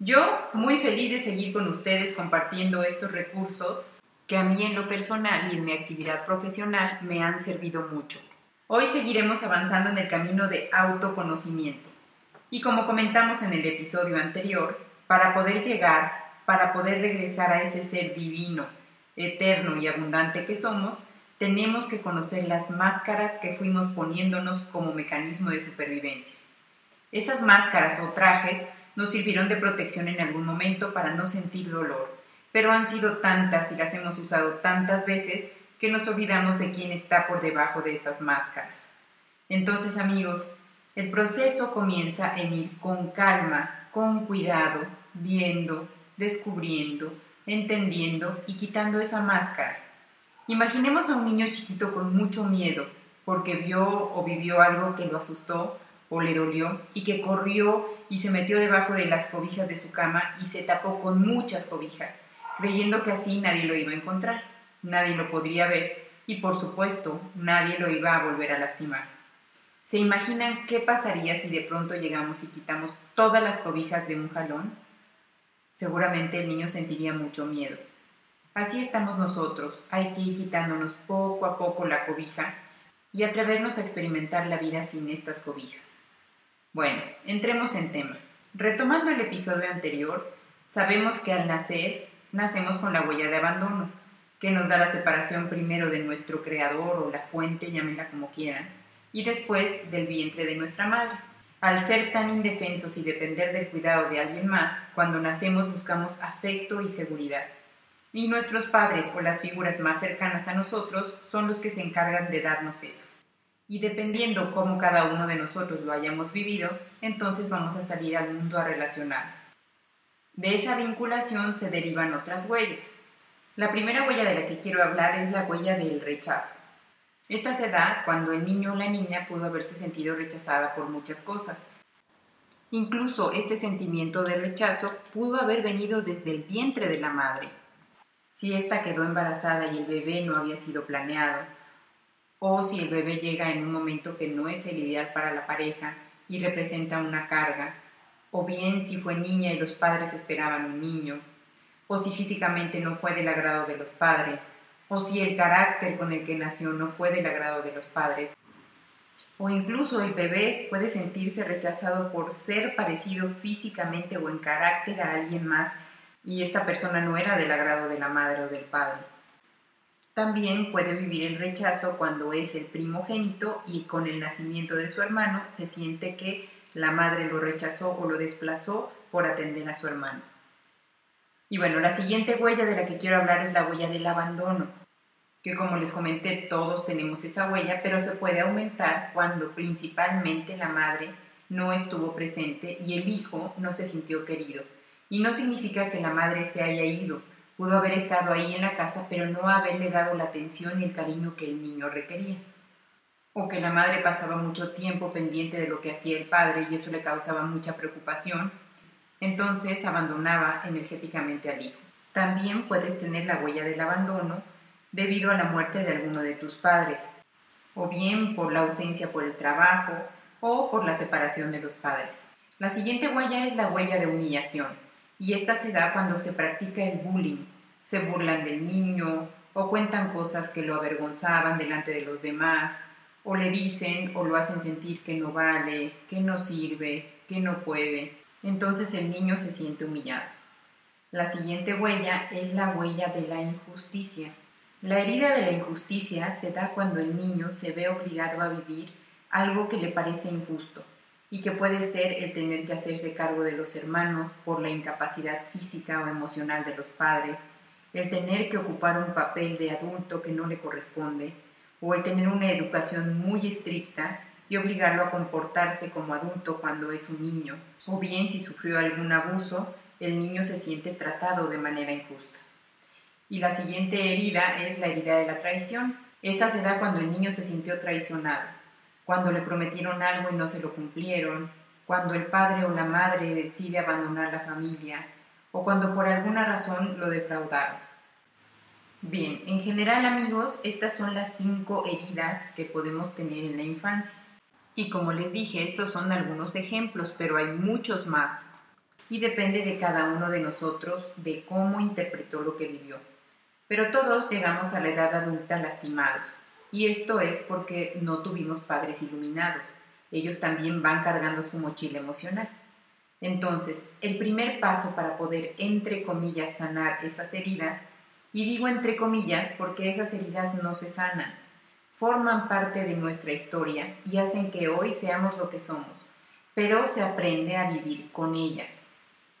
Yo muy feliz de seguir con ustedes compartiendo estos recursos que a mí en lo personal y en mi actividad profesional me han servido mucho. Hoy seguiremos avanzando en el camino de autoconocimiento. Y como comentamos en el episodio anterior, para poder llegar, para poder regresar a ese ser divino, eterno y abundante que somos, tenemos que conocer las máscaras que fuimos poniéndonos como mecanismo de supervivencia. Esas máscaras o trajes nos sirvieron de protección en algún momento para no sentir dolor, pero han sido tantas y las hemos usado tantas veces que nos olvidamos de quién está por debajo de esas máscaras. Entonces, amigos, el proceso comienza en ir con calma, con cuidado, viendo, descubriendo, entendiendo y quitando esa máscara. Imaginemos a un niño chiquito con mucho miedo porque vio o vivió algo que lo asustó o le dolió y que corrió y se metió debajo de las cobijas de su cama y se tapó con muchas cobijas, creyendo que así nadie lo iba a encontrar, nadie lo podría ver y por supuesto nadie lo iba a volver a lastimar. ¿Se imaginan qué pasaría si de pronto llegamos y quitamos todas las cobijas de un jalón? Seguramente el niño sentiría mucho miedo. Así estamos nosotros, hay que ir quitándonos poco a poco la cobija y atrevernos a experimentar la vida sin estas cobijas. Bueno, entremos en tema. Retomando el episodio anterior, sabemos que al nacer nacemos con la huella de abandono, que nos da la separación primero de nuestro creador o la fuente, llámenla como quieran, y después del vientre de nuestra madre. Al ser tan indefensos y depender del cuidado de alguien más, cuando nacemos buscamos afecto y seguridad. Y nuestros padres o las figuras más cercanas a nosotros son los que se encargan de darnos eso. Y dependiendo cómo cada uno de nosotros lo hayamos vivido, entonces vamos a salir al mundo a relacionarnos. De esa vinculación se derivan otras huellas. La primera huella de la que quiero hablar es la huella del rechazo. Esta se da cuando el niño o la niña pudo haberse sentido rechazada por muchas cosas. Incluso este sentimiento de rechazo pudo haber venido desde el vientre de la madre. Si ésta quedó embarazada y el bebé no había sido planeado, o si el bebé llega en un momento que no es el ideal para la pareja y representa una carga, o bien si fue niña y los padres esperaban un niño, o si físicamente no fue del agrado de los padres, o si el carácter con el que nació no fue del agrado de los padres, o incluso el bebé puede sentirse rechazado por ser parecido físicamente o en carácter a alguien más y esta persona no era del agrado de la madre o del padre. También puede vivir el rechazo cuando es el primogénito y con el nacimiento de su hermano se siente que la madre lo rechazó o lo desplazó por atender a su hermano. Y bueno, la siguiente huella de la que quiero hablar es la huella del abandono, que como les comenté todos tenemos esa huella, pero se puede aumentar cuando principalmente la madre no estuvo presente y el hijo no se sintió querido. Y no significa que la madre se haya ido, Pudo haber estado ahí en la casa, pero no haberle dado la atención y el cariño que el niño requería. O que la madre pasaba mucho tiempo pendiente de lo que hacía el padre y eso le causaba mucha preocupación. Entonces abandonaba energéticamente al hijo. También puedes tener la huella del abandono debido a la muerte de alguno de tus padres, o bien por la ausencia por el trabajo o por la separación de los padres. La siguiente huella es la huella de humillación y esta se da cuando se practica el bullying. Se burlan del niño o cuentan cosas que lo avergonzaban delante de los demás o le dicen o lo hacen sentir que no vale, que no sirve, que no puede. Entonces el niño se siente humillado. La siguiente huella es la huella de la injusticia. La herida de la injusticia se da cuando el niño se ve obligado a vivir algo que le parece injusto y que puede ser el tener que hacerse cargo de los hermanos por la incapacidad física o emocional de los padres, el tener que ocupar un papel de adulto que no le corresponde, o el tener una educación muy estricta y obligarlo a comportarse como adulto cuando es un niño, o bien si sufrió algún abuso, el niño se siente tratado de manera injusta. Y la siguiente herida es la herida de la traición. Esta se da cuando el niño se sintió traicionado, cuando le prometieron algo y no se lo cumplieron, cuando el padre o la madre decide abandonar la familia o cuando por alguna razón lo defraudaron. Bien, en general amigos, estas son las cinco heridas que podemos tener en la infancia. Y como les dije, estos son algunos ejemplos, pero hay muchos más. Y depende de cada uno de nosotros de cómo interpretó lo que vivió. Pero todos llegamos a la edad adulta lastimados. Y esto es porque no tuvimos padres iluminados. Ellos también van cargando su mochila emocional. Entonces, el primer paso para poder, entre comillas, sanar esas heridas, y digo entre comillas porque esas heridas no se sanan, forman parte de nuestra historia y hacen que hoy seamos lo que somos, pero se aprende a vivir con ellas.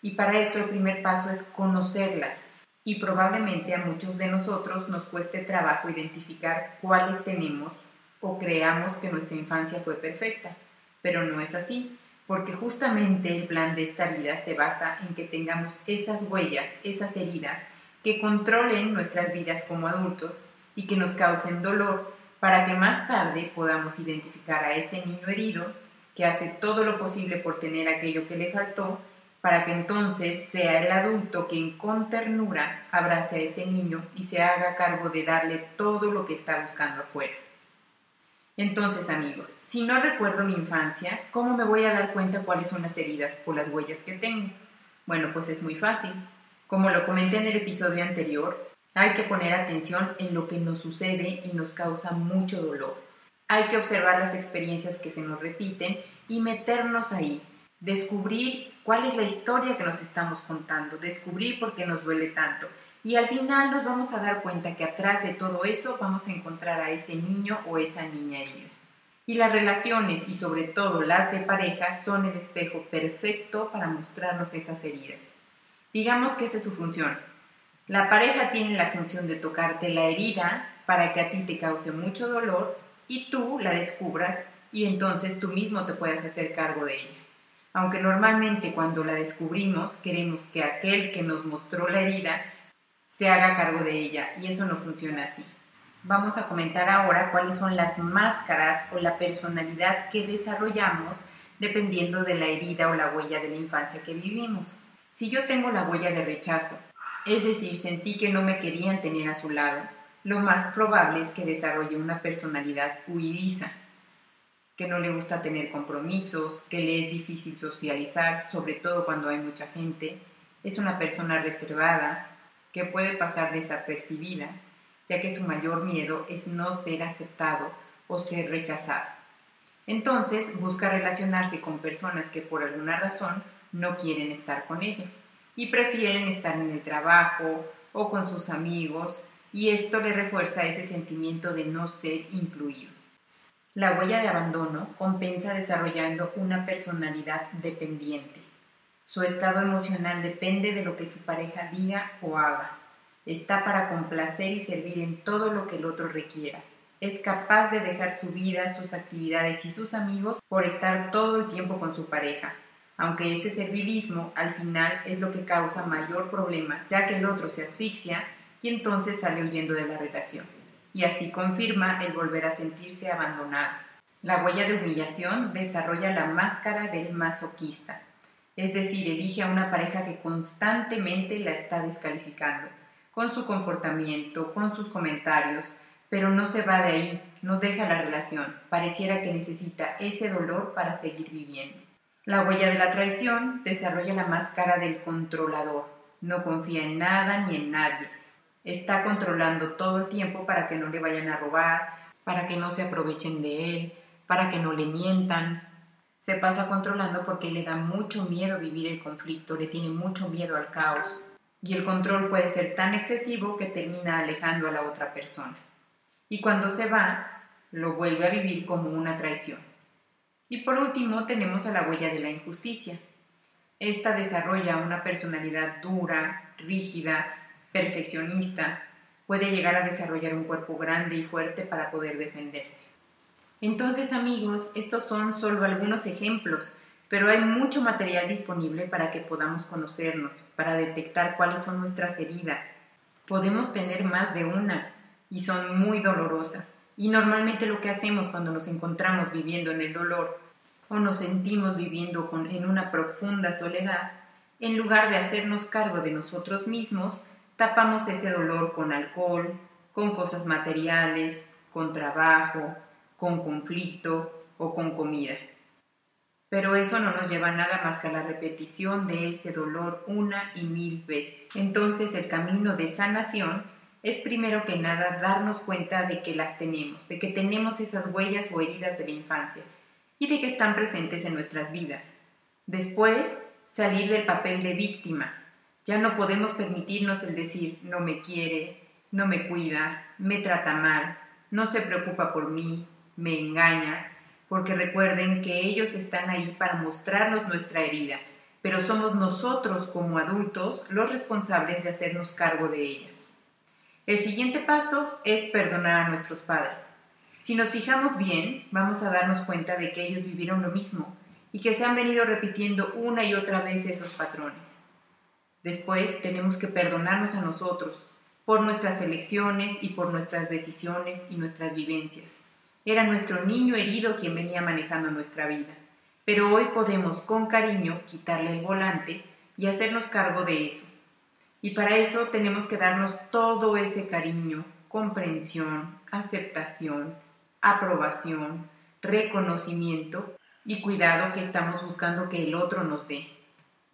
Y para eso el primer paso es conocerlas. Y probablemente a muchos de nosotros nos cueste trabajo identificar cuáles tenemos o creamos que nuestra infancia fue perfecta. Pero no es así, porque justamente el plan de esta vida se basa en que tengamos esas huellas, esas heridas, que controlen nuestras vidas como adultos y que nos causen dolor para que más tarde podamos identificar a ese niño herido que hace todo lo posible por tener aquello que le faltó, para que entonces sea el adulto quien con ternura abrace a ese niño y se haga cargo de darle todo lo que está buscando afuera. Entonces, amigos, si no recuerdo mi infancia, ¿cómo me voy a dar cuenta cuáles son las heridas o las huellas que tengo? Bueno, pues es muy fácil. Como lo comenté en el episodio anterior, hay que poner atención en lo que nos sucede y nos causa mucho dolor. Hay que observar las experiencias que se nos repiten y meternos ahí, descubrir cuál es la historia que nos estamos contando, descubrir por qué nos duele tanto. Y al final nos vamos a dar cuenta que atrás de todo eso vamos a encontrar a ese niño o esa niña herida. Y las relaciones y sobre todo las de pareja son el espejo perfecto para mostrarnos esas heridas. Digamos que esa es su función, la pareja tiene la función de tocarte la herida para que a ti te cause mucho dolor y tú la descubras y entonces tú mismo te puedas hacer cargo de ella. Aunque normalmente cuando la descubrimos queremos que aquel que nos mostró la herida se haga cargo de ella y eso no funciona así. Vamos a comentar ahora cuáles son las máscaras o la personalidad que desarrollamos dependiendo de la herida o la huella de la infancia que vivimos. Si yo tengo la huella de rechazo es decir, sentí que no me querían tener a su lado, lo más probable es que desarrolle una personalidad huidiza, que no le gusta tener compromisos, que le es difícil socializar, sobre todo cuando hay mucha gente, es una persona reservada, que puede pasar desapercibida, ya que su mayor miedo es no ser aceptado o ser rechazado. Entonces busca relacionarse con personas que por alguna razón no quieren estar con ellos y prefieren estar en el trabajo o con sus amigos y esto le refuerza ese sentimiento de no ser incluido. La huella de abandono compensa desarrollando una personalidad dependiente. Su estado emocional depende de lo que su pareja diga o haga. Está para complacer y servir en todo lo que el otro requiera. Es capaz de dejar su vida, sus actividades y sus amigos por estar todo el tiempo con su pareja, aunque ese servilismo al final es lo que causa mayor problema, ya que el otro se asfixia y entonces sale huyendo de la relación, y así confirma el volver a sentirse abandonado. La huella de humillación desarrolla la máscara del masoquista, es decir, elige a una pareja que constantemente la está descalificando, con su comportamiento, con sus comentarios, pero no se va de ahí, no deja la relación, pareciera que necesita ese dolor para seguir viviendo. La huella de la traición desarrolla la máscara del controlador. No confía en nada ni en nadie. Está controlando todo el tiempo para que no le vayan a robar, para que no se aprovechen de él, para que no le mientan. Se pasa controlando porque le da mucho miedo vivir el conflicto, le tiene mucho miedo al caos. Y el control puede ser tan excesivo que termina alejando a la otra persona. Y cuando se va, lo vuelve a vivir como una traición. Y por último tenemos a la huella de la injusticia. Esta desarrolla una personalidad dura, rígida, perfeccionista, puede llegar a desarrollar un cuerpo grande y fuerte para poder defenderse. Entonces amigos, estos son solo algunos ejemplos, pero hay mucho material disponible para que podamos conocernos, para detectar cuáles son nuestras heridas. Podemos tener más de una y son muy dolorosas. Y normalmente lo que hacemos cuando nos encontramos viviendo en el dolor o nos sentimos viviendo en una profunda soledad, en lugar de hacernos cargo de nosotros mismos, tapamos ese dolor con alcohol, con cosas materiales, con trabajo, con conflicto o con comida. Pero eso no nos lleva nada más que a la repetición de ese dolor una y mil veces. Entonces el camino de sanación es primero que nada darnos cuenta de que las tenemos, de que tenemos esas huellas o heridas de la infancia y de que están presentes en nuestras vidas. Después, salir del papel de víctima. Ya no podemos permitirnos el decir no me quiere, no me cuida, me trata mal, no se preocupa por mí, me engaña, porque recuerden que ellos están ahí para mostrarnos nuestra herida, pero somos nosotros como adultos los responsables de hacernos cargo de ella. El siguiente paso es perdonar a nuestros padres. Si nos fijamos bien, vamos a darnos cuenta de que ellos vivieron lo mismo y que se han venido repitiendo una y otra vez esos patrones. Después tenemos que perdonarnos a nosotros por nuestras elecciones y por nuestras decisiones y nuestras vivencias. Era nuestro niño herido quien venía manejando nuestra vida, pero hoy podemos con cariño quitarle el volante y hacernos cargo de eso. Y para eso tenemos que darnos todo ese cariño, comprensión, aceptación, aprobación, reconocimiento y cuidado que estamos buscando que el otro nos dé.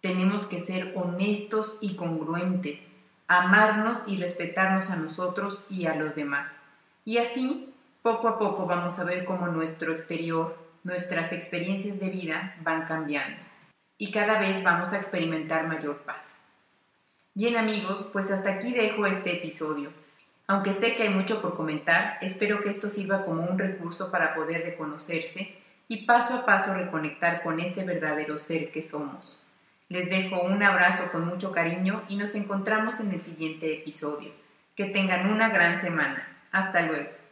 Tenemos que ser honestos y congruentes, amarnos y respetarnos a nosotros y a los demás. Y así, poco a poco vamos a ver cómo nuestro exterior, nuestras experiencias de vida van cambiando. Y cada vez vamos a experimentar mayor paz. Bien amigos, pues hasta aquí dejo este episodio. Aunque sé que hay mucho por comentar, espero que esto sirva como un recurso para poder reconocerse y paso a paso reconectar con ese verdadero ser que somos. Les dejo un abrazo con mucho cariño y nos encontramos en el siguiente episodio. Que tengan una gran semana. Hasta luego.